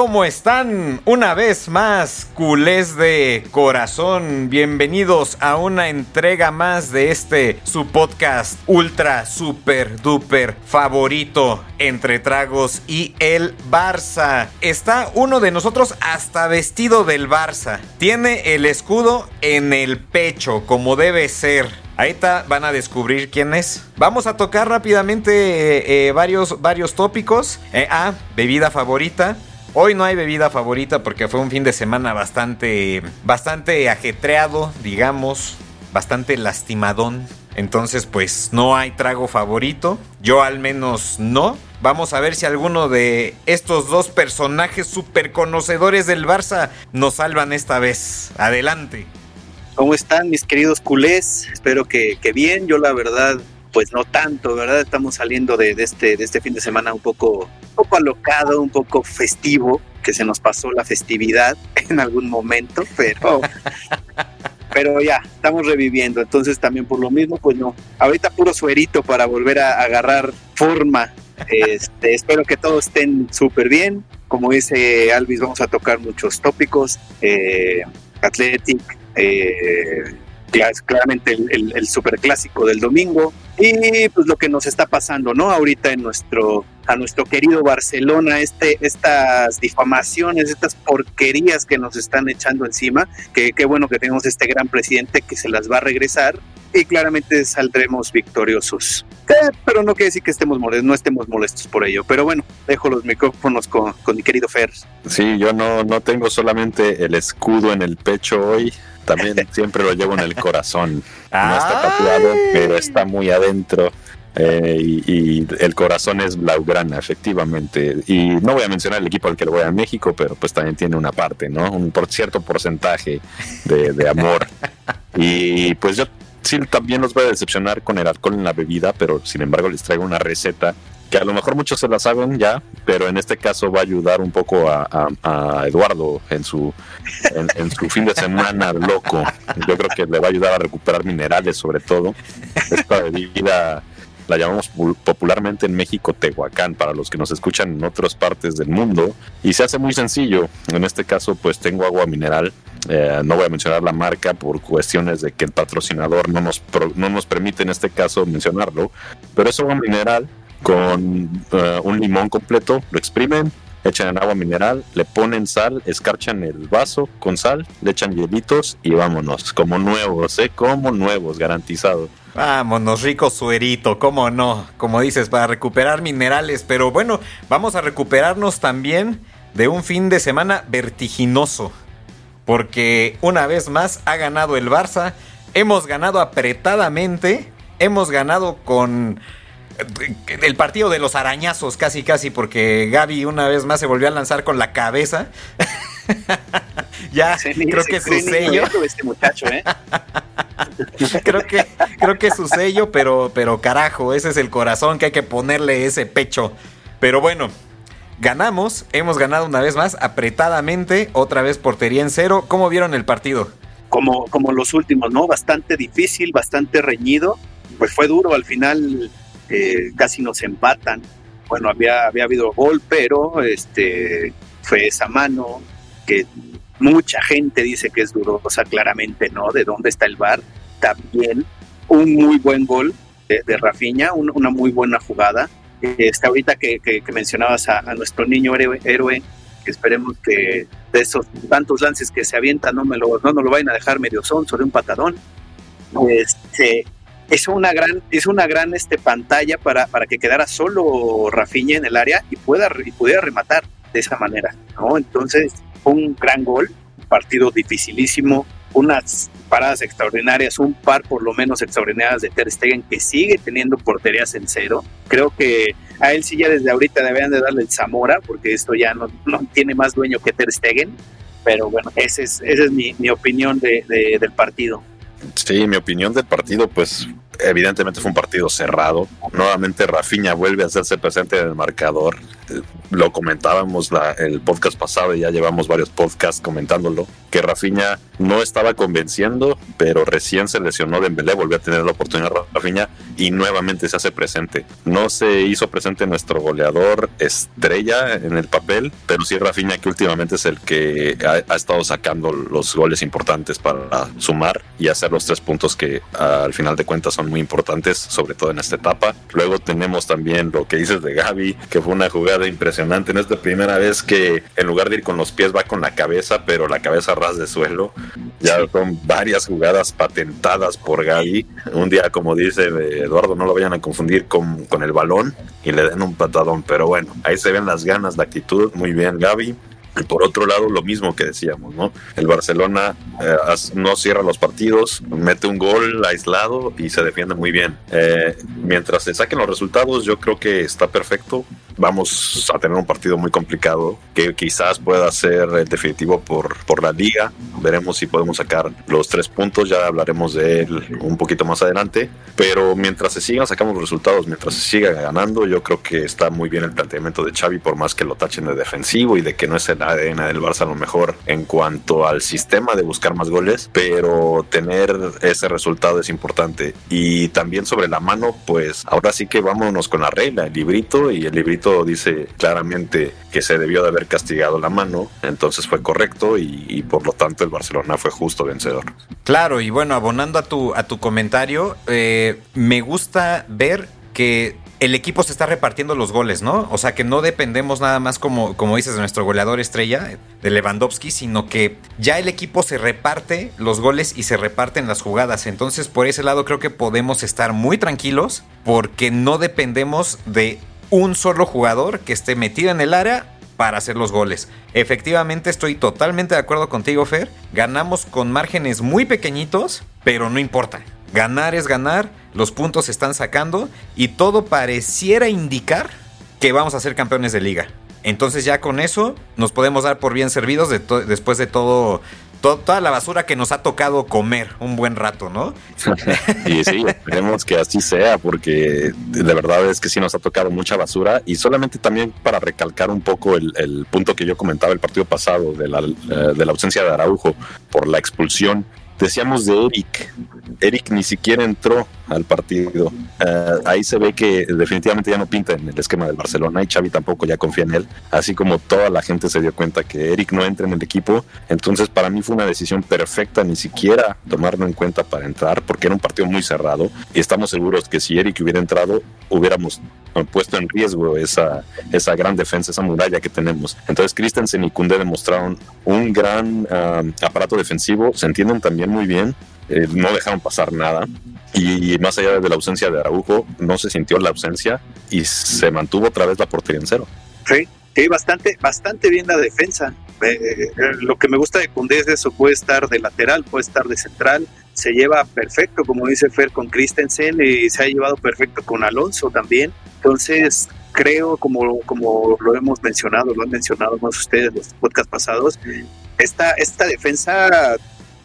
¿cómo están? Una vez más, culés de corazón, bienvenidos a una entrega más de este su podcast ultra super duper favorito entre tragos y el Barça. Está uno de nosotros hasta vestido del Barça. Tiene el escudo en el pecho como debe ser. Ahí está, van a descubrir quién es. Vamos a tocar rápidamente eh, eh, varios, varios tópicos. Ah, bebida favorita. Hoy no hay bebida favorita porque fue un fin de semana bastante, bastante ajetreado, digamos, bastante lastimadón. Entonces, pues no hay trago favorito. Yo al menos no. Vamos a ver si alguno de estos dos personajes super conocedores del Barça nos salvan esta vez. Adelante. ¿Cómo están mis queridos culés? Espero que, bien. Yo la verdad, pues no tanto, ¿verdad? Estamos saliendo de, este, de este fin de semana un poco, un poco alocado, un poco festivo, que se nos pasó la festividad en algún momento, pero... pero ya, estamos reviviendo, entonces también por lo mismo, pues no, ahorita puro suerito para volver a agarrar forma. Este, espero que todos estén súper bien. Como dice Alvis, vamos a tocar muchos tópicos. Eh, Athletic, eh, claramente el, el, superclásico del domingo y pues lo que nos está pasando, ¿no? Ahorita en nuestro, a nuestro querido Barcelona, este, estas difamaciones, estas porquerías que nos están echando encima, que qué bueno que tenemos este gran presidente que se las va a regresar y claramente saldremos victoriosos. Eh, pero no quiere decir que estemos molestos, no estemos molestos por ello. Pero bueno, dejo los micrófonos con, con mi querido Fer. Sí, yo no, no tengo solamente el escudo en el pecho hoy, también siempre lo llevo en el corazón. No está tatuado, pero está muy adentro. Eh, y, el corazón es blaugrana, efectivamente. Y no voy a mencionar el equipo al que le voy a México, pero pues también tiene una parte, ¿no? Un por cierto porcentaje de, de amor. Y pues yo sí también los voy a decepcionar con el alcohol en la bebida, pero sin embargo les traigo una receta que a lo mejor muchos se la saben ya, pero en este caso va a ayudar un poco a, Eduardo en su, en, su fin de semana loco. Yo creo que le va a ayudar a recuperar minerales sobre todo. Esta bebida la llamamos popularmente en México Tehuacán, para los que nos escuchan en otras partes del mundo, y se hace muy sencillo. En este caso, pues tengo agua mineral. Eh, no voy a mencionar la marca por cuestiones de que el patrocinador no nos, no nos permite en este caso mencionarlo, pero es agua mineral con eh, un limón completo, lo exprimen, echan agua mineral, le ponen sal, escarchan el vaso con sal, le echan hielitos y vámonos, como nuevos, ¿eh? Como nuevos, garantizado. Vámonos, rico suerito, cómo no, como dices, para recuperar minerales, pero bueno, vamos a recuperarnos también de un fin de semana vertiginoso, porque una vez más ha ganado el Barça, hemos ganado apretadamente, hemos ganado con el partido de los arañazos, casi, casi, porque Gaby una vez más se volvió a lanzar con la cabeza. ya, creo que su sello. Este muchacho, ¿eh? creo que, creo que su sello, pero, pero carajo, ese es el corazón que hay que ponerle ese pecho. Pero bueno, ganamos, hemos ganado una vez más, apretadamente, otra vez portería en cero. ¿Cómo vieron el partido? Como, como los últimos, ¿no? Bastante difícil, bastante reñido. Pues fue duro, al final eh, casi nos empatan. Bueno, había, había habido gol, pero este, fue esa mano que mucha gente dice que es durosa, claramente, ¿no? ¿De dónde está el bar? También un muy buen gol de, de Rafinha, una muy buena jugada. Este, ahorita que, mencionabas a, nuestro niño héroe, que esperemos que de esos tantos lances que se avientan no me lo, no nos lo vayan a dejar medio son sobre un patadón. Este, es una gran, es una gran este, pantalla para, para que quedara solo Rafinha en el área y, pueda, y pudiera rematar de esa manera, ¿no? Entonces, un gran gol, partido dificilísimo, unas paradas extraordinarias, un par por lo menos extraordinarias de Ter Stegen que sigue teniendo porterías en cero. Creo que a él sí ya desde ahorita deberían de darle el Zamora porque esto ya no, no tiene más dueño que Ter Stegen. Pero bueno, esa es, esa es mi, mi opinión de, del partido. Sí, mi opinión del partido, pues evidentemente fue un partido cerrado. Nuevamente Rafinha vuelve a hacerse presente en el marcador. Lo comentábamos la, el podcast pasado y ya llevamos varios podcasts comentándolo, que Rafinha no estaba convenciendo, pero recién se lesionó Dembélé, volvió a tener la oportunidad Rafinha y nuevamente se hace presente. No se hizo presente nuestro goleador estrella en el papel, pero sí Rafinha que últimamente es el que ha estado sacando los goles importantes para sumar y hacer los tres puntos que al final de cuentas son muy importantes, sobre todo en esta etapa. Luego tenemos también lo que dices de Gaby, que fue una jugada impresionante. No es la primera vez que en lugar de ir con los pies va con la cabeza, pero la cabeza ras de suelo. Ya son varias jugadas patentadas por Gaby. Un día, como dice Eduardo, no lo vayan a confundir con, con el balón y le den un patadón. Pero bueno, ahí se ven las ganas, la actitud. Muy bien, Gaby. Por otro lado, lo mismo que decíamos, ¿no? El Barcelona eh, no cierra los partidos, mete un gol aislado y se defiende muy bien. Eh, mientras se saquen los resultados, yo creo que está perfecto vamos a tener un partido muy complicado que quizás pueda ser el definitivo por, por la liga. Veremos si podemos sacar los tres puntos, ya hablaremos de él un poquito más adelante. Pero mientras se sigan sacando los resultados, mientras se siga ganando, yo creo que está muy bien el planteamiento de Xavi, por más que lo tachen de defensivo y de que no es el ADN del Barça a lo mejor en cuanto al sistema de buscar más goles, pero tener ese resultado es importante. Y también sobre la mano, pues ahora sí que vámonos con la regla, el librito y el librito dice claramente que se debió de haber castigado la mano, entonces fue correcto y, por lo tanto el Barcelona fue justo vencedor. Claro, y bueno, abonando a tu, a tu comentario, eh, me gusta ver que el equipo se está repartiendo los goles, ¿no? O sea, que no dependemos nada más, como, como dices, de nuestro goleador estrella, de Lewandowski, sino que ya el equipo se reparte los goles y se reparten las jugadas. Entonces, por ese lado creo que podemos estar muy tranquilos porque no dependemos de un solo jugador que esté metido en el área para hacer los goles. Efectivamente estoy totalmente de acuerdo contigo, Fer. Ganamos con márgenes muy pequeñitos, pero no importa. Ganar es ganar, los puntos se están sacando y todo pareciera indicar que vamos a ser campeones de liga. Entonces ya con eso nos podemos dar por bien servidos después de todo toda la basura que nos ha tocado comer un buen rato, ¿no? y sí, esperemos que así sea, porque de verdad es que sí nos ha tocado mucha basura. Y solamente también para recalcar un poco el, punto que yo comentaba el partido pasado de la, eh, de la ausencia de Araujo por la expulsión Decíamos de Eric. Eric ni siquiera entró al partido. Eh, ahí se ve que definitivamente ya no pinta en el esquema del Barcelona y Xavi tampoco ya confía en él. Así como toda la gente se dio cuenta que Eric no entra en el equipo. Entonces para mí fue una decisión perfecta ni siquiera tomarlo en cuenta para entrar porque era un partido muy cerrado y estamos seguros que si Eric hubiera entrado hubiéramos puesto en riesgo esa, esa gran defensa, esa muralla que tenemos. Entonces Christensen y Kunde demostraron un gran ah, aparato defensivo, se entienden también muy bien, eh, no dejaron pasar nada. Y más allá de la ausencia de Araujo, no se sintió la ausencia y se mantuvo otra vez la portería en cero. Sí, sí bastante, bastante bien la defensa. Eh, eh, lo que me gusta de Cundé es eso, puede estar de lateral, puede estar de central, se lleva perfecto, como dice Fer, con Christensen y se ha llevado perfecto con Alonso también. Entonces, creo, como, como lo hemos mencionado, lo han mencionado más ustedes los podcasts pasados, esta, esta defensa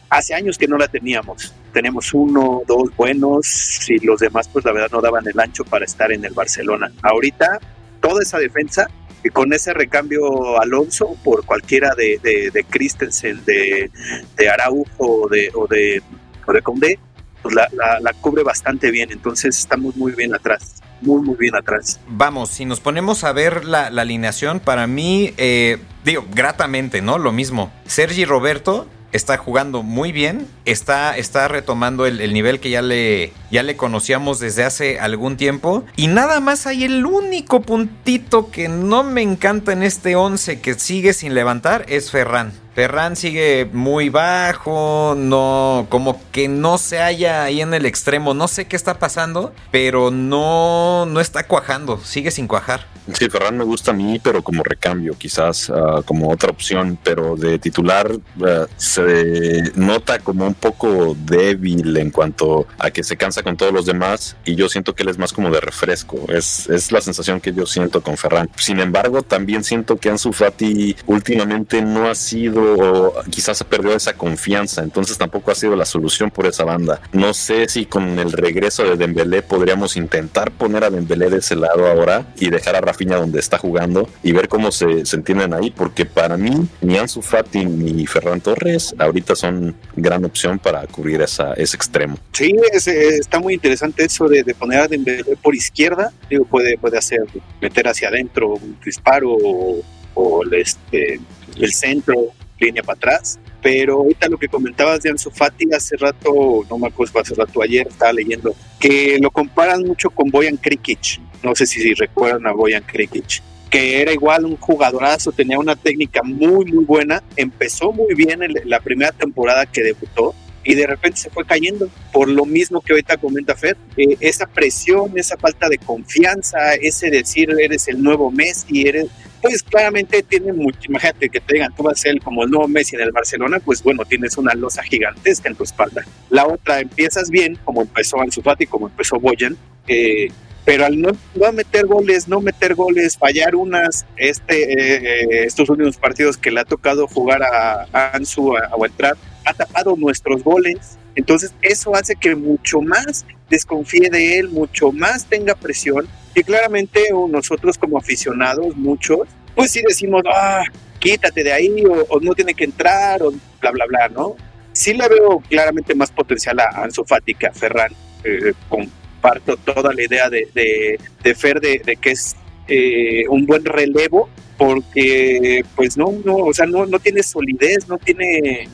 hace años que no la teníamos. Tenemos uno, dos buenos y los demás, pues la verdad no daban el ancho para estar en el Barcelona. Ahorita, toda esa defensa, y con ese recambio Alonso por cualquiera de, de, de Christensen, de, de Araujo de, o de, o de Condé, pues la, la, cubre bastante bien. Entonces estamos muy bien atrás muy, muy bien atrás. Vamos, si nos ponemos a ver la, alineación, para mí, eh, digo, gratamente, ¿no? Lo mismo. Sergi Roberto está jugando muy bien, está, está retomando el, nivel que ya le, ya le conocíamos desde hace algún tiempo. Y nada más hay el único puntito que no me encanta en este 11 que sigue sin levantar es Ferran. Ferran sigue muy bajo, no, como que no se halla ahí en el extremo, no sé qué está pasando, pero no, no está cuajando, sigue sin cuajar. Sí, Ferran me gusta a mí, pero como recambio, quizás ah, como otra opción, pero de titular ah, se nota como un poco débil en cuanto a que se cansa con todos los demás y yo siento que él es más como de refresco, es, es la sensación que yo siento con Ferran. Sin embargo, también siento que Ansu Fati últimamente no ha sido quizás se perdió esa confianza, entonces tampoco ha sido la solución por esa banda. No sé si con el regreso de Dembélé podríamos intentar poner a Dembélé de ese lado ahora y dejar a Rafinha donde está jugando y ver cómo se, se entienden ahí, porque para mí ni Ansu Fati ni Ferran Torres ahorita son gran opción para cubrir esa, ese extremo. Sí, está muy interesante eso de, poner a Dembélé por izquierda, digo, puede, puede hacer meter hacia adentro un disparo o, o este el centro, línea para atrás. Pero ahorita lo que comentabas de Ansu Fati hace rato, no me acuerdo, hace rato ayer estaba leyendo, que lo comparan mucho con Boyan Krikic. No sé si, recuerdan a Boyan Krikic que era igual un jugadorazo, tenía una técnica muy, muy buena. Empezó muy bien en la primera temporada que debutó y de repente se fue cayendo por lo mismo que ahorita comenta Fer, eh, esa presión, esa falta de confianza, ese decir eres el nuevo Messi, eres, pues claramente tiene mucho, imagínate que te digan, tú vas a ser como el nuevo Messi en el Barcelona, pues bueno, tienes una losa gigantesca en tu espalda. La otra, empiezas bien, como empezó Ansu Fati, como empezó Boyan, eh, pero al no, meter goles, no meter goles, fallar unas, este, eh, estos últimos partidos que le ha tocado jugar a, Ansu a, a ha tapado nuestros goles. Entonces eso hace que mucho más desconfíe de él, mucho más tenga presión y claramente nosotros como aficionados, muchos, pues sí decimos, ah, quítate de ahí o, no tiene que entrar o bla, bla, bla, ¿no? Sí le veo claramente más potencial a Ansu Fati que a Ferran. Eh, comparto toda la idea de, de, Fer de, que es eh, un buen relevo porque pues no, no, o sea, no, no tiene solidez, no tiene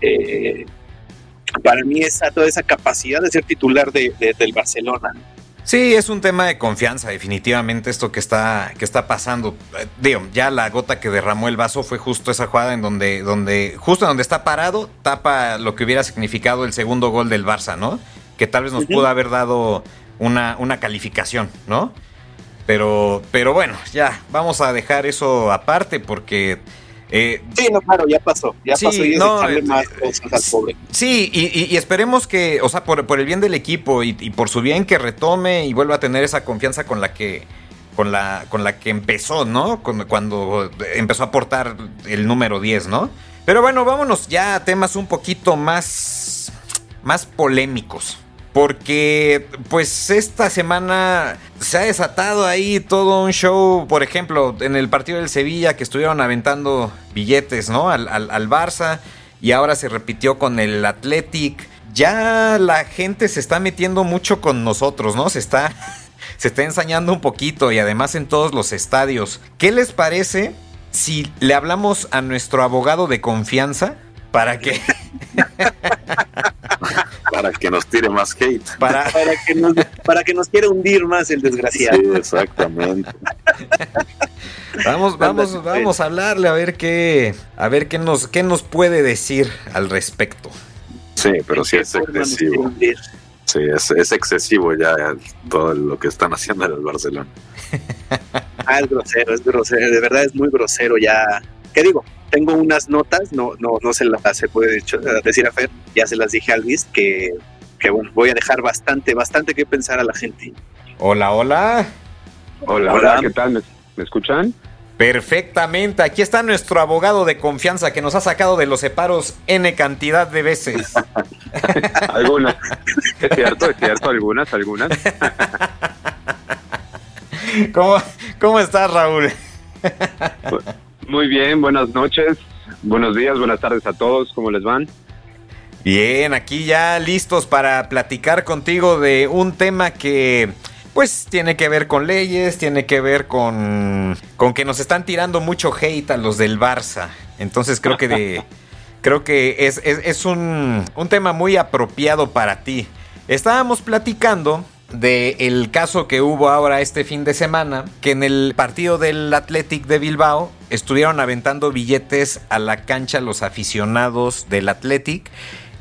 eh, para mí esa, toda esa capacidad de ser titular de, del Barcelona. Sí, es un tema de confianza, definitivamente esto que está, que está pasando. Eh, digo, ya la gota que derramó el vaso fue justo esa jugada en donde, donde, justo donde está parado, tapa lo que hubiera significado el segundo gol del Barça, ¿no? Que tal vez nos pudo haber dado una, una calificación, ¿no? Pero, pero bueno, ya, vamos a dejar eso aparte porque eh, sí, no, claro, ya pasó. Ya pasó y no, eh, más cosas al pobre. Sí, y, esperemos que, o sea, por, el bien del equipo y, por su bien que retome y vuelva a tener esa confianza con la que con la, con la que empezó, ¿no? Cuando, cuando empezó a aportar el número 10, ¿no? Pero bueno, vámonos ya a temas un poquito más, más polémicos porque pues esta semana se ha desatado ahí todo un show, por ejemplo, en el partido del Sevilla que estuvieron aventando billetes, ¿no? Al, al, Barça y ahora se repitió con el Athletic. Ya la gente se está metiendo mucho con nosotros, ¿no? Se está, se está ensañando un poquito y además en todos los estadios. ¿Qué les parece si le hablamos a nuestro abogado de confianza para que... para que nos tire más hate. Para, que nos, para que nos quiera hundir más el desgraciado. Sí, exactamente. vamos, vamos, vamos a hablarle a ver qué, a ver qué nos, qué nos puede decir al respecto. Sí, pero sí es excesivo. Sí, es, excesivo ya todo lo que están haciendo en el Barcelona. Ah, es grosero, es grosero, de verdad es muy grosero ya. ¿Qué digo? tengo unas notas, no, no, no se las se puede decir a Fer, ya se las dije a Luis, que, que bueno, voy a dejar bastante, bastante que pensar a la gente. Hola, hola. Hola, hola, ¿qué tal? ¿Me, escuchan? Perfectamente, aquí está nuestro abogado de confianza que nos ha sacado de los separos N cantidad de veces. algunas, es cierto, es cierto, algunas, algunas. ¿Cómo, ¿Cómo estás, Raúl? Muy bien, buenas noches, buenos días, buenas tardes a todos, ¿cómo les van? Bien, aquí ya listos para platicar contigo de un tema que pues tiene que ver con leyes, tiene que ver con, con que nos están tirando mucho hate a los del Barça. Entonces creo que de, creo que es, es, es un, un tema muy apropiado para ti. Estábamos platicando del el caso que hubo ahora este fin de semana, que en el partido del Athletic de Bilbao estuvieron aventando billetes a la cancha los aficionados del Athletic.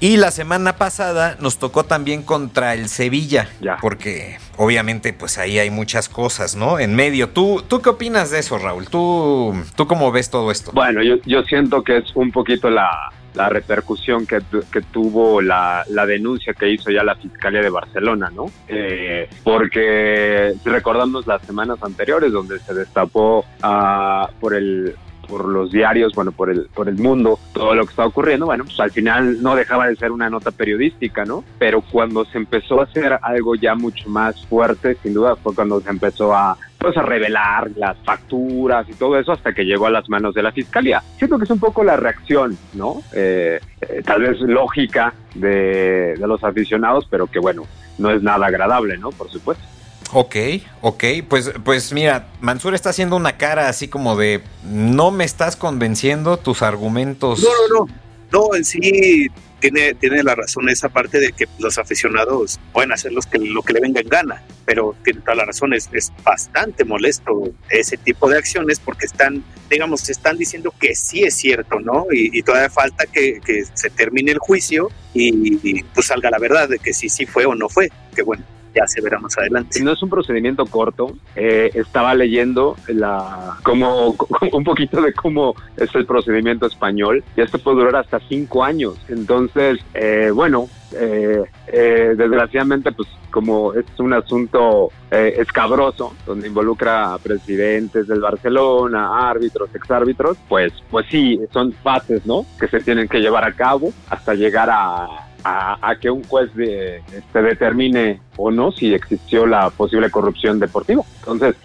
Y la semana pasada nos tocó también contra el Sevilla, porque obviamente pues ahí hay muchas cosas, ¿no? En medio. ¿Tú, tú qué opinas de eso, Raúl? ¿Tú, tú cómo ves todo esto? Bueno, yo, yo siento que es un poquito la, la repercusión que, que tuvo la, la, denuncia que hizo ya la Fiscalía de Barcelona, ¿no? Eh, porque recordamos las semanas anteriores donde se destapó uh, por el por los diarios, bueno, por el, por el mundo, todo lo que está ocurriendo, bueno, pues al final no dejaba de ser una nota periodística, ¿no? Pero cuando se empezó a hacer algo ya mucho más fuerte, sin duda fue cuando se empezó a pues a revelar las facturas y todo eso hasta que llegó a las manos de la fiscalía. Siento que es un poco la reacción, ¿no? Eh, eh, tal vez lógica de, de los aficionados, pero que bueno, no es nada agradable, ¿no? Por supuesto. Ok, ok, pues, pues mira, Mansur está haciendo una cara así como de no me estás convenciendo tus argumentos. No, no, no, no, en sí tiene, tiene la razón esa parte de que los aficionados pueden hacer los que, lo que le venga en gana, pero tiene toda la razón, es, es bastante molesto ese tipo de acciones porque están, digamos, están diciendo que sí es cierto, ¿no? Y, todavía falta que, que, se termine el juicio y, y, pues salga la verdad de que sí, sí fue o no fue, que bueno ya se verá más adelante. No es un procedimiento corto. Eh, estaba leyendo la como un poquito de cómo es el procedimiento español y esto puede durar hasta cinco años. Entonces, eh, bueno, eh, eh, desgraciadamente, pues como es un asunto eh, escabroso, donde involucra a presidentes del Barcelona, árbitros, exárbitros, pues, pues sí, son fases, ¿no? Que se tienen que llevar a cabo hasta llegar a, a, que un juez de, este, determine o no si existió la posible corrupción deportiva. Entonces,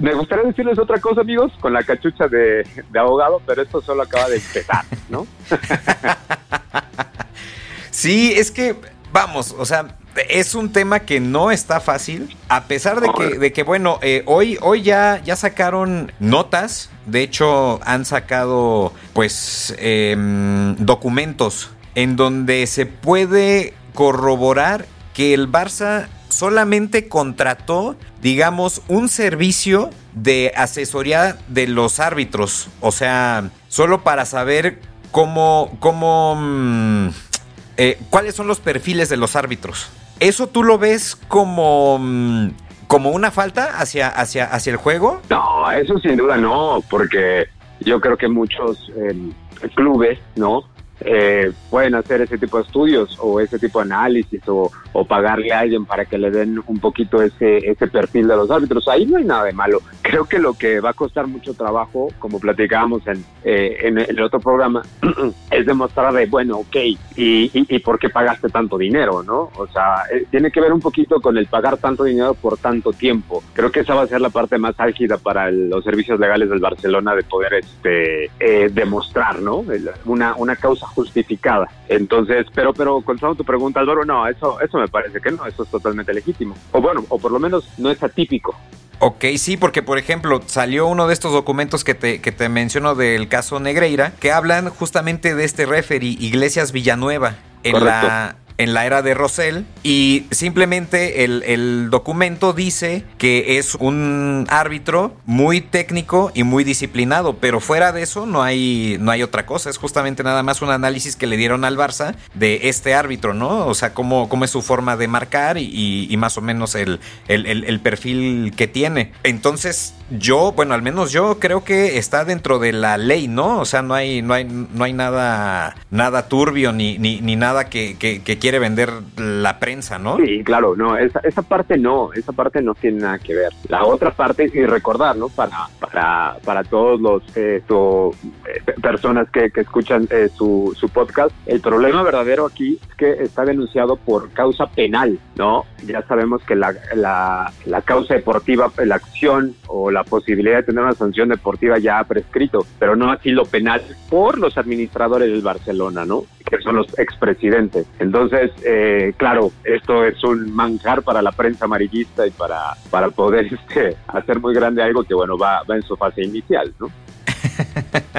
me gustaría decirles otra cosa, amigos, con la cachucha de, de abogado, pero esto solo acaba de empezar, ¿no? sí, es que, vamos, o sea, es un tema que no está fácil, a pesar de que, de que bueno, eh, hoy, hoy ya, ya sacaron notas, de hecho han sacado pues eh, documentos en donde se puede corroborar que el Barça solamente contrató, digamos, un servicio de asesoría de los árbitros. O sea, solo para saber cómo, cómo, mm, eh, cuáles son los perfiles de los árbitros. ¿Eso tú lo ves como, mm, como una falta hacia, hacia, hacia el juego? No, eso sin duda no, porque yo creo que muchos eh, clubes, ¿no? Eh, pueden hacer ese tipo de estudios o ese tipo de análisis o, pagarle a alguien para que le den un poquito ese, ese perfil de los árbitros. Ahí no hay nada de malo. Creo que lo que va a costar mucho trabajo, como platicábamos en, eh, en el otro programa, es demostrar de, bueno, ok, y, y, por qué pagaste tanto dinero, ¿no? O sea, eh, tiene que ver un poquito con el pagar tanto dinero por tanto tiempo. Creo que esa va a ser la parte más álgida para los servicios legales del Barcelona de poder este, eh, demostrar, ¿no? Una, una causa justificada. Entonces, pero, pero contestando tu pregunta, Álvaro, no, eso, eso me parece que no, eso es totalmente legítimo. O bueno, o por lo menos no es atípico. Ok, sí, porque por ejemplo salió uno de estos documentos que te, que te menciono del caso Negreira, que hablan justamente de este referee Iglesias Villanueva en Correcto. la en la era de Rosell y simplemente el, el, documento dice que es un árbitro muy técnico y muy disciplinado, pero fuera de eso no hay, no hay otra cosa, es justamente nada más un análisis que le dieron al Barça de este árbitro, ¿no? O sea, cómo, cómo es su forma de marcar y, más o menos el, el, el, perfil que tiene. Entonces, yo, bueno, al menos yo creo que está dentro de la ley, ¿no? O sea, no hay, no hay, no hay nada, nada turbio ni, ni, nada que, que, que quiere vender la prensa, ¿no? Sí, claro, no, esa, esa parte no, esa parte no tiene nada que ver. La otra parte, y recordar, ¿no? Para, para, para todos los eh, eh, personas que, que escuchan eh, su, su podcast, el problema verdadero aquí es que está denunciado por causa penal, ¿no? Ya sabemos que la, la, la causa deportiva, la acción o la posibilidad de tener una sanción deportiva ya ha prescrito, pero no así lo penal por los administradores del Barcelona, ¿no? Que son los expresidentes. Entonces, eh, claro, esto es un manjar para la prensa amarillista y para, para poder este, hacer muy grande algo que, bueno, va, en su fase inicial, ¿no?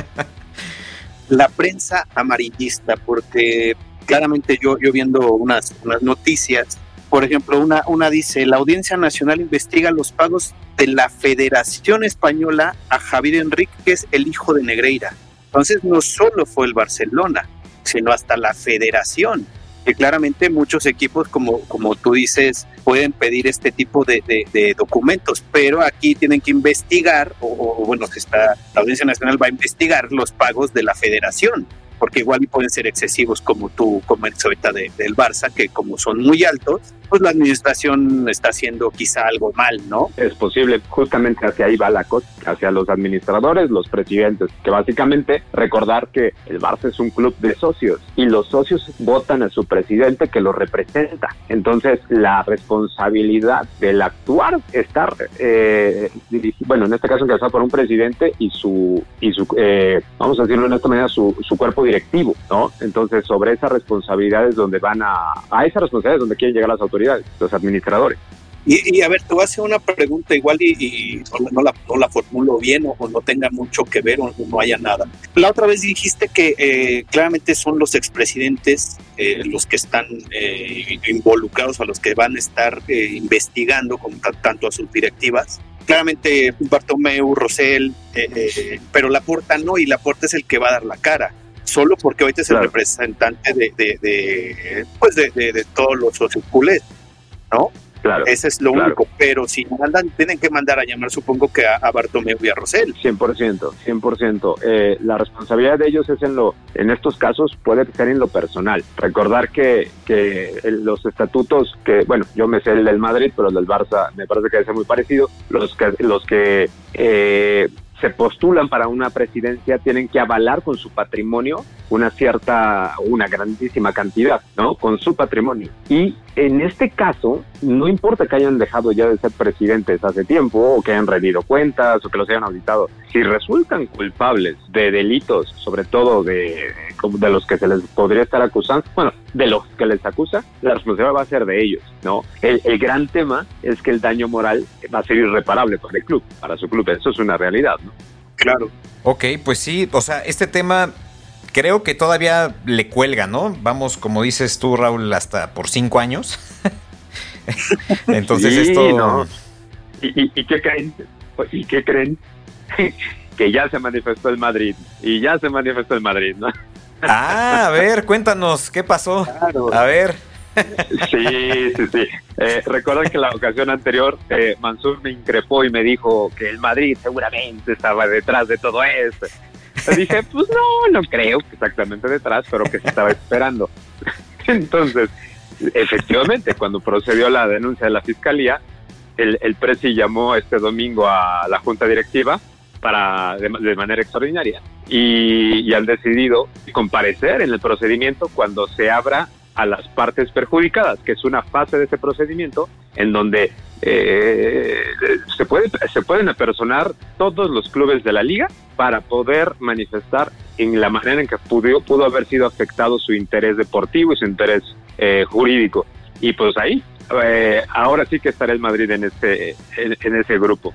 la prensa amarillista, porque claramente yo, yo viendo unas, unas noticias, por ejemplo, una, una dice, la Audiencia Nacional investiga los pagos de la Federación Española a Javier Enrique, que es el hijo de Negreira. Entonces no solo fue el Barcelona, sino hasta la federación que claramente muchos equipos, como, como tú dices, pueden pedir este tipo de, documentos, pero aquí tienen que investigar, o, o, bueno, está, la Audiencia Nacional va a investigar los pagos de la federación, porque igual pueden ser excesivos como tú comentas ahorita de, del Barça, que como son muy altos, pues la administración está haciendo quizá algo mal, ¿no? Es posible, justamente hacia ahí va la cosa, hacia los administradores, los presidentes, que básicamente recordar que el Barça es un club de socios y los socios votan a su presidente que lo representa. Entonces, la responsabilidad del actuar está, eh, bueno, en este caso encabezado por un presidente y su, y su eh, vamos a decirlo de esta manera, su, su cuerpo directivo, ¿no? Entonces, sobre esas responsabilidades donde van a, a esas responsabilidades donde quieren llegar las autoridades, los administradores. Y, a ver, te voy a hacer una pregunta igual y, no, la, no, la, formulo bien o, no tenga mucho que ver o no haya nada. La otra vez dijiste que eh, claramente son los expresidentes eh, los que están eh, involucrados a los que van a estar investigando con tanto a sus directivas. Claramente Bartomeu, Rosell, pero Laporta no, y Laporta es el que va a dar la cara solo porque ahorita es el representante de, de, pues de, de, todos los socios culés, ¿no? Claro, Ese es lo único. Pero si mandan, tienen que mandar a llamar, supongo que a, a Bartomeu y a Rosell. 100%, 100%. Eh, la responsabilidad de ellos es en lo, en estos casos puede ser en lo personal. Recordar que, que los estatutos, que bueno, yo me sé el del Madrid, pero el del Barça me parece que debe ser muy parecido. Los que, los que eh, se postulan para una presidencia tienen que avalar con su patrimonio una cierta, una grandísima cantidad, ¿no? Con su patrimonio. Y en este caso, no importa que hayan dejado ya de ser presidentes hace tiempo, o que hayan rendido cuentas, o que los hayan auditado, si resultan culpables de delitos, sobre todo de, de los que se les podría estar acusando, bueno, de los que les acusa, la responsabilidad va a ser de ellos, ¿no? El, el gran tema es que el daño moral va a ser irreparable para el club, para su club, eso es una realidad, ¿no? Claro. Ok, pues sí, o sea, este tema creo que todavía le cuelga, ¿no? Vamos, como dices tú, Raúl, hasta por cinco años. Entonces esto... No. ¿Y, y, qué creen? ¿Y qué creen? que ya se manifestó el Madrid. Y ya se manifestó el Madrid, ¿no? ah, a ver, cuéntanos, ¿qué pasó? A ver. Sí, sí, sí. Eh, recuerdan que la ocasión anterior eh, Mansur me increpó y me dijo que el Madrid seguramente estaba detrás de todo esto. Dije, pues no, no creo que exactamente detrás, pero que se estaba esperando. Entonces, efectivamente, cuando procedió la denuncia de la fiscalía, el, el Presi llamó este domingo a la junta directiva para de, manera extraordinaria y, y han decidido comparecer en el procedimiento cuando se abra a las partes perjudicadas, que es una fase de ese procedimiento en donde eh, se, puede, se pueden apersonar todos los clubes de la liga para poder manifestar en la manera en que pudo, pudo haber sido afectado su interés deportivo y su interés eh, jurídico. Y pues ahí, eh, ahora sí que estará el Madrid en, este, en, ese grupo.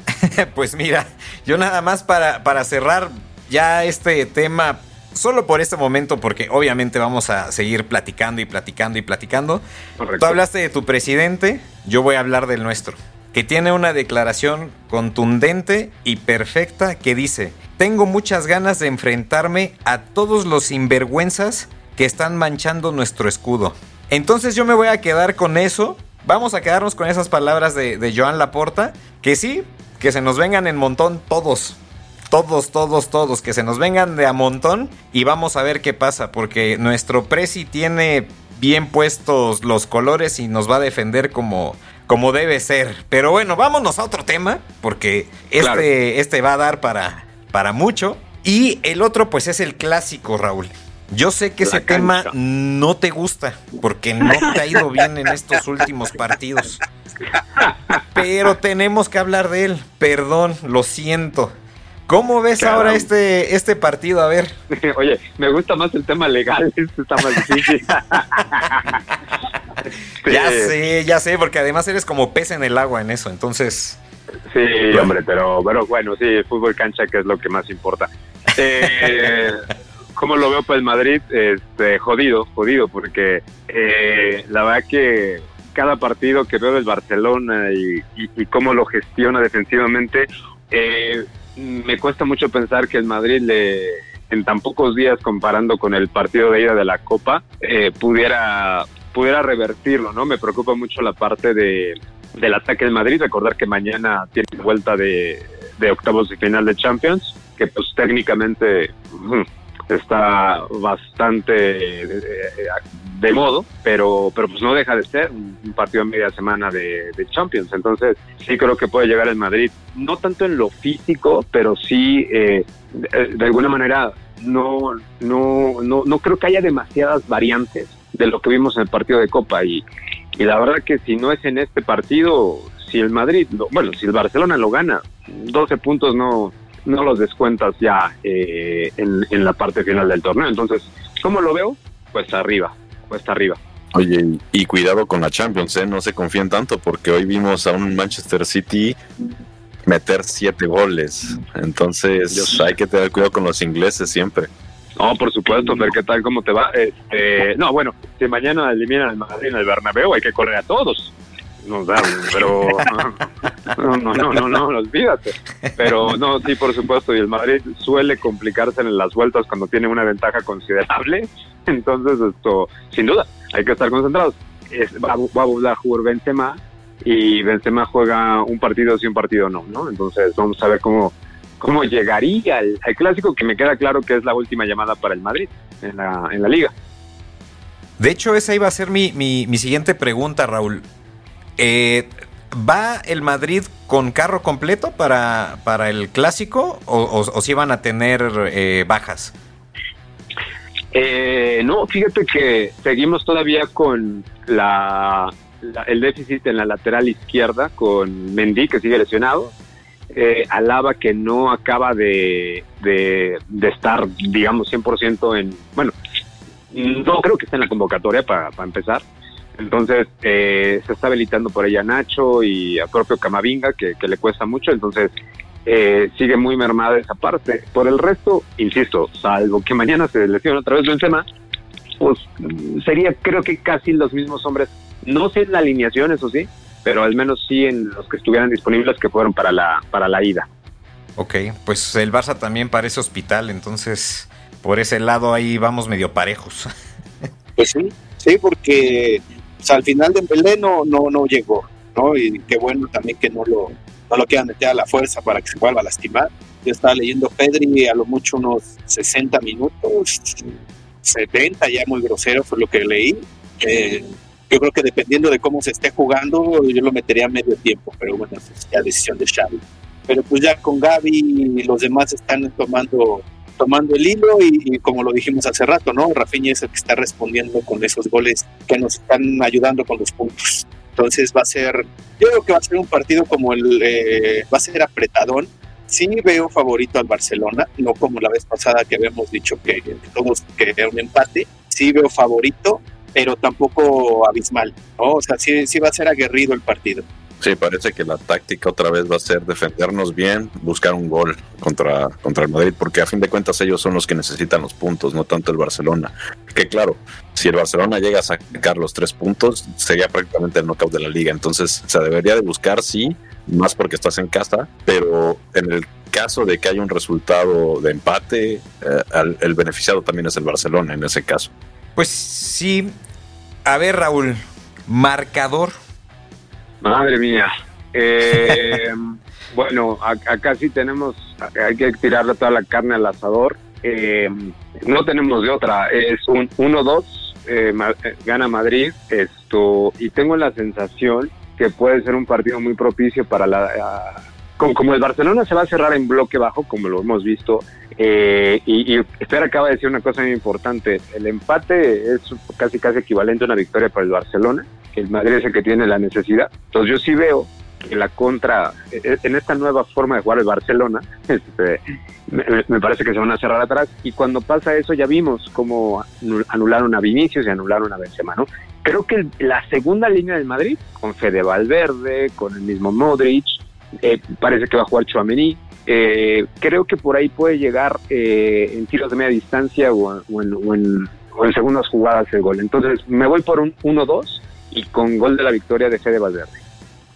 pues mira, yo nada más para, para cerrar ya este tema solo por este momento, porque obviamente vamos a seguir platicando y platicando y platicando. Tú hablaste de tu presidente, yo voy a hablar del nuestro, que tiene una declaración contundente y perfecta que dice, tengo muchas ganas de enfrentarme a todos los sinvergüenzas que están manchando nuestro escudo. Entonces yo me voy a quedar con eso. Vamos a quedarnos con esas palabras de, de Joan Laporta. Que sí, que se nos vengan en montón todos todos, todos, todos, que se nos vengan de a montón y vamos a ver qué pasa, porque nuestro Prezi tiene bien puestos los colores y nos va a defender como, como debe ser. Pero bueno, vámonos a otro tema, porque este, este va a dar para, para mucho. Y el otro, pues es el clásico, Raúl. Yo sé que ese tema no te gusta, porque no te ha ido bien en estos últimos partidos. Pero tenemos que hablar de él. Perdón, lo siento. ¿Cómo ves ahora este, este partido? A ver. Oye, me gusta más el tema legal, este está más difícil. Ya sé, ya sé, porque además eres como pez en el agua en eso, entonces... Sí, hombre, pero, pero bueno, sí, fútbol cancha que es lo que más importa. Eh, ¿Cómo lo veo para el Madrid? Este, jodido, jodido, porque eh, la verdad que cada partido que veo del Barcelona y, y cómo lo gestiona defensivamente, eh, me cuesta mucho pensar que el Madrid le, en tan pocos días comparando con el partido de ida de la Copa eh, pudiera pudiera revertirlo, ¿no? Me preocupa mucho la parte de, del ataque del Madrid. Recordar que mañana tiene vuelta de, de octavos y final de Champions, que pues técnicamente está bastante de, modo, pero, pero pues no deja de ser un, partido en media semana de, Champions. Entonces sí creo que puede llegar el Madrid, no tanto en lo físico, pero sí de, de, alguna manera no, no, no, no creo que haya demasiadas variantes de lo que vimos en el partido de Copa y, y la verdad que si no es en este partido, si el Madrid, bueno, si el Barcelona lo gana, 12 puntos no, no los descuentas ya eh, en, en, la parte final del torneo. Entonces, ¿cómo lo veo? Pues arriba, pues arriba. Oye, y cuidado con la Champions, ¿eh? no se confíen tanto porque hoy vimos a un Manchester City meter siete goles. Entonces hay que tener cuidado con los ingleses siempre. No, por supuesto, ver qué tal, cómo te va. Este, no, bueno, si mañana eliminan al Madrid en el Bernabéu, hay que correr a todos. No, pero no, no, no, no, no, olvídate. Pero no, sí, por supuesto, y el Madrid suele complicarse en las vueltas cuando tiene una ventaja considerable. Entonces, esto, sin duda, hay que estar concentrados. va, a jugar Benzema y Benzema juega un partido sí, un partido no, ¿no? Entonces, vamos a ver cómo cómo llegaría el clásico, que me queda claro que es la última llamada para el Madrid en la, en la liga. De hecho, esa iba a ser mi, mi, siguiente pregunta, Raúl. Eh, ¿Va el Madrid con carro completo para, para el clásico o, si van a tener eh, bajas? Eh, no, fíjate que seguimos todavía con la, el déficit en la lateral izquierda con Mendy, que sigue lesionado eh, Alaba que no acaba de, de, estar, digamos, 100% en, bueno, no creo que esté en la convocatoria para, empezar. Entonces eh, se está habilitando por ella Nacho y a propio Camavinga, que, le cuesta mucho. Entonces eh, sigue muy mermada esa parte. Por el resto, insisto, salvo que mañana se lesione otra vez Benzema, pues sería creo que casi los mismos hombres. No sé en la alineación, eso sí, pero al menos sí en los que estuvieran disponibles que fueron para la, para la ida. Ok, pues el Barça también parece hospital, entonces por ese lado ahí vamos medio parejos. Pues sí, sí, porque al final de Belén no, no, llegó, ¿no? Y qué bueno también que no lo, no lo quieran meter a la fuerza para que se vuelva a lastimar. Yo estaba leyendo Pedri a lo mucho unos 60 minutos, 70 ya muy grosero fue lo que leí. Eh, yo creo que dependiendo de cómo se esté jugando, yo lo metería a medio tiempo, pero bueno, es ya decisión de Xavi. Pero pues ya con Gaby y los demás están tomando tomando el hilo y, como lo dijimos hace rato, ¿no? Rafinha es el que está respondiendo con esos goles que nos están ayudando con los puntos. Entonces va a ser, yo creo que va a ser un partido como el, eh, va a ser apretadón. Sí veo favorito al Barcelona, no como la vez pasada que habíamos dicho que, que todos que era un empate. Sí veo favorito, pero tampoco abismal, ¿no? O sea, sí, sí va a ser aguerrido el partido. Sí, parece que la táctica otra vez va a ser defendernos bien, buscar un gol contra, contra el Madrid, porque a fin de cuentas ellos son los que necesitan los puntos, no tanto el Barcelona. Que claro, si el Barcelona llega a sacar los tres puntos, sería prácticamente el knockout de la liga. Entonces se debería de buscar, sí, más porque estás en casa, pero en el caso de que haya un resultado de empate, eh, el beneficiado también es el Barcelona en ese caso. Pues sí. A ver, Raúl, marcador. Madre mía. Eh, bueno, acá sí tenemos, hay que tirarle toda la carne al asador. Eh, no tenemos de otra, es un 1-2, eh, gana Madrid, esto, y tengo la sensación que puede ser un partido muy propicio para la, como, el Barcelona se va a cerrar en bloque bajo, como lo hemos visto, eh, y, y acaba de decir una cosa muy importante, el empate es casi casi equivalente a una victoria para el Barcelona, el Madrid es el que tiene la necesidad. Entonces yo sí veo que la contra, e, e, en esta nueva forma de jugar el Barcelona, este, me, parece que se van a cerrar atrás, y cuando pasa eso ya vimos cómo anularon a Vinicius y anularon a Benzema, ¿no? Creo que la segunda línea del Madrid, con Fede Valverde, con el mismo Modric, eh, parece que va a jugar Chouameni. Eh, creo que por ahí puede llegar eh, en tiros de media distancia o, en, segundas jugadas el gol. Entonces me voy por un 1-2 y con gol de la victoria de Fede Valverde.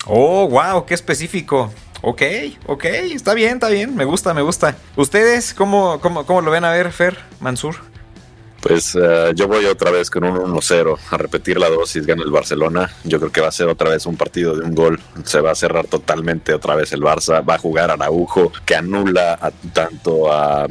Oh, wow, qué específico. Ok, ok, está bien, está bien, me gusta, me gusta. ¿Ustedes cómo, cómo, cómo lo ven a ver, Fer, Mansur? Pues uh, yo voy otra vez con un 1-0 a repetir la dosis, gana el Barcelona. Yo creo que va a ser otra vez un partido de un gol. Se va a cerrar totalmente otra vez el Barça. Va a jugar Araujo, que anula a, tanto a,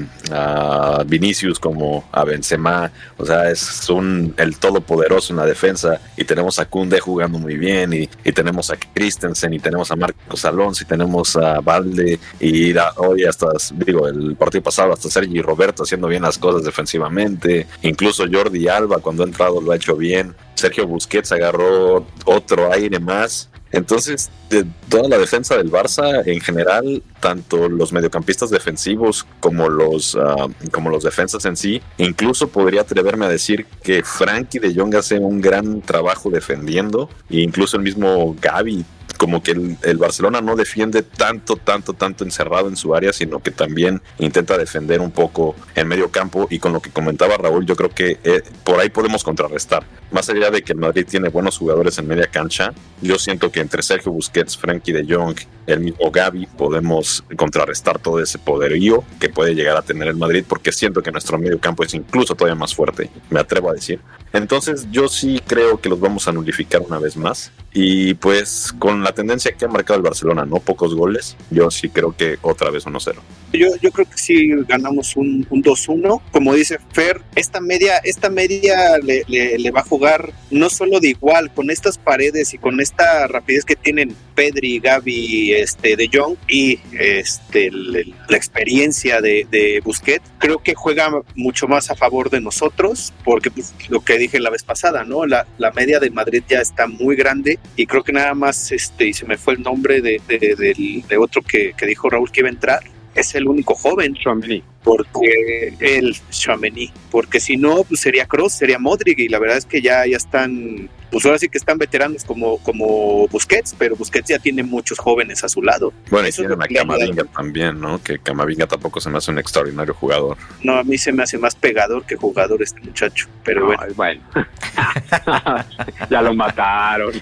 Vinicius como a Benzema. O sea, es un el todopoderoso en la defensa. Y tenemos a Kunde jugando muy bien. Y, y tenemos a Christensen. Y tenemos a Marcos Alonso. Y tenemos a Valde. Y hoy hasta, digo, el partido pasado hasta Sergi Roberto haciendo bien las cosas defensivamente Incluso Jordi Alba cuando ha entrado lo ha hecho bien. Sergio Busquets agarró otro aire más. Entonces, de toda la defensa del Barça en general, tanto los mediocampistas defensivos como los, uh, como los defensas en sí, incluso podría atreverme a decir que Frankie de Jong hace un gran trabajo defendiendo, e incluso el mismo Gaby como que el, Barcelona no defiende tanto, tanto, tanto encerrado en su área, sino que también intenta defender un poco en medio campo y con lo que comentaba Raúl, yo creo que eh, por ahí podemos contrarrestar. Más allá de que el Madrid tiene buenos jugadores en media cancha, yo siento que entre Sergio Busquets, Frankie de Jong, el mismo Gaby, podemos contrarrestar todo ese poderío que puede llegar a tener el Madrid, porque siento que nuestro medio campo es incluso todavía más fuerte, me atrevo a decir. Entonces yo sí creo que los vamos a nulificar una vez más. Y pues con la tendencia que ha marcado el Barcelona, no pocos goles, yo sí creo que otra vez 1-0. Yo, yo creo que sí ganamos un, un 2-1. Como dice Fer, esta media, esta media le, le, le, va a jugar no solo de igual, con estas paredes y con esta rapidez que tienen Pedri, Gaby, este, De Jong y este, la experiencia de, de, Busquets, creo que juega mucho más a favor de nosotros, porque pues, lo que dije la vez pasada, ¿no? La, la media de Madrid ya está muy grande y creo que nada más, este, y se me fue el nombre de, de, de, otro que, que, dijo Raúl que iba a entrar, es el único joven. Chouameni. Porque el Chouameni, porque si no, pues sería Cross, sería Modric y la verdad es que ya, ya están, pues ahora sí que están veteranos como, como Busquets, pero Busquets ya tiene muchos jóvenes a su lado. Bueno, Eso y tienen a Camavinga también, ¿no? Que Camavinga tampoco se me hace un extraordinario jugador. No, a mí se me hace más pegador que jugador este muchacho, pero no, bueno. bueno. ya lo mataron.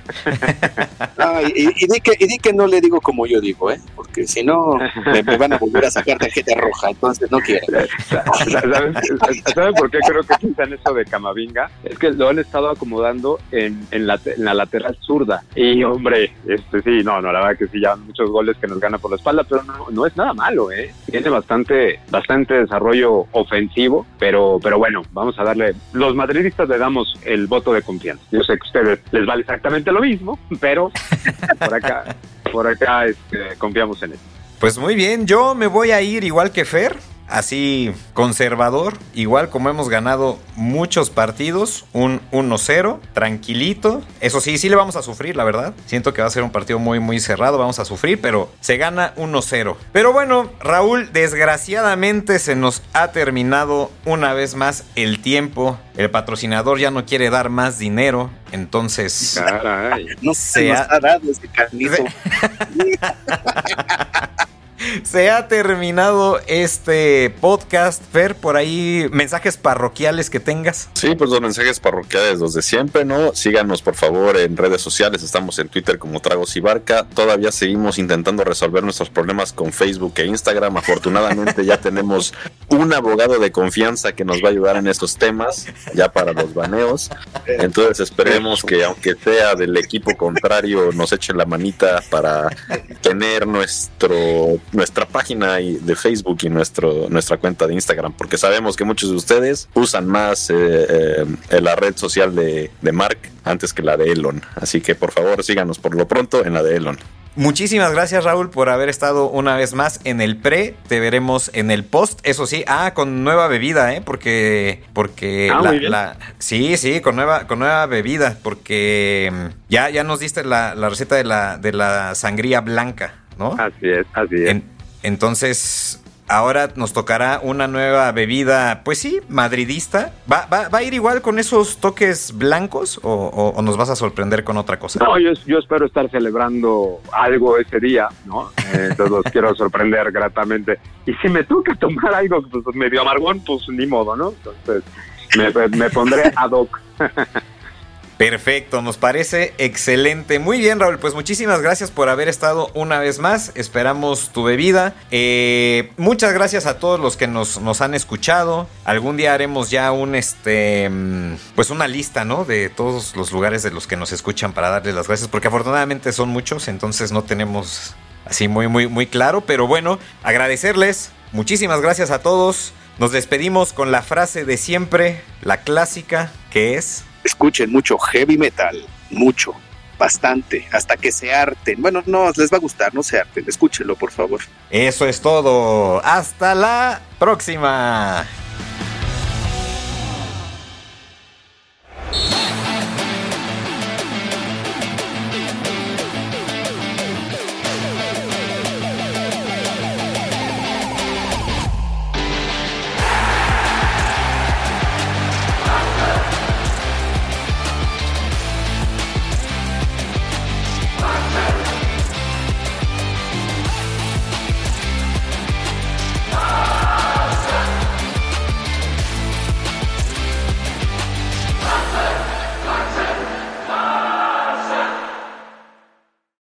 y, di que, y di que no le digo como yo digo, ¿eh? Porque si no, me, me van a volver a sacar tarjeta roja, entonces no quiero. ¿Saben, ¿Saben por qué creo que piensan eso de Camavinga? Es que lo han estado acomodando en, en, la, en la lateral zurda. Y hombre, este sí, no, no, la verdad que sí, ya muchos goles que nos gana por la espalda, pero no, no es nada malo, ¿eh? Tiene bastante, bastante desarrollo ofensivo, pero, pero bueno, vamos a darle. Los madridistas le damos el voto de confianza. Yo sé que a ustedes les vale exactamente lo mismo, pero por acá, por acá este, confiamos en él. Pues muy bien, yo me voy a ir igual que Fer, así conservador, igual como hemos ganado muchos partidos, un 1-0, tranquilito. Eso sí, sí le vamos a sufrir, la verdad. Siento que va a ser un partido muy, muy cerrado, vamos a sufrir, pero se gana 1-0. Pero bueno, Raúl, desgraciadamente se nos ha terminado una vez más el tiempo. El patrocinador ya no quiere dar más dinero, entonces... Caray. No se ha dado ese. Se ha terminado este podcast. Fer, por ahí, mensajes parroquiales que tengas. Sí, pues los mensajes parroquiales, los de siempre, ¿no? Síganos, por favor, en redes sociales. Estamos en Twitter como Tragos y Barca. Todavía seguimos intentando resolver nuestros problemas con Facebook e Instagram. Afortunadamente, ya tenemos un abogado de confianza que nos va a ayudar en estos temas, ya para los baneos. Entonces, esperemos que, aunque sea del equipo contrario, nos echen la manita para tener nuestro nuestra página de Facebook y nuestro, nuestra cuenta de Instagram, porque sabemos que muchos de ustedes usan más eh, eh, la red social de, de Mark antes que la de Elon. Así que por favor síganos por lo pronto en la de Elon. Muchísimas gracias Raúl por haber estado una vez más en el pre. Te veremos en el post. Eso sí, ah, con nueva bebida, ¿eh? Porque, porque ah, la, la, sí, sí, con nueva, con nueva bebida, porque ya, ya nos diste la, la receta de la, de la sangría blanca. ¿No? Así es, así es. En, entonces, ahora nos tocará una nueva bebida, pues sí, madridista. ¿Va, va, va a ir igual con esos toques blancos o, o, o, nos vas a sorprender con otra cosa? No, yo, yo espero estar celebrando algo ese día, ¿no? Eh, entonces los quiero sorprender gratamente. Y si me toca tomar algo pues, medio amargón, pues ni modo, ¿no? Entonces me, me pondré ad hoc. Perfecto, nos parece excelente. Muy bien, Raúl, pues muchísimas gracias por haber estado una vez más. Esperamos tu bebida. Eh, muchas gracias a todos los que nos, han escuchado. Algún día haremos ya un este mm, pues una lista, ¿no? De todos los lugares de los que nos escuchan para darles las gracias. Porque afortunadamente son muchos, entonces no tenemos así muy, muy, muy claro. Pero bueno, agradecerles. Muchísimas gracias a todos. Nos despedimos con la frase de siempre, la clásica, que es escuchen mucho heavy metal, mucho, bastante, hasta que se harten. Bueno, no, les va a gustar, no se harten, escúchenlo por favor. Eso es todo, hasta la próxima.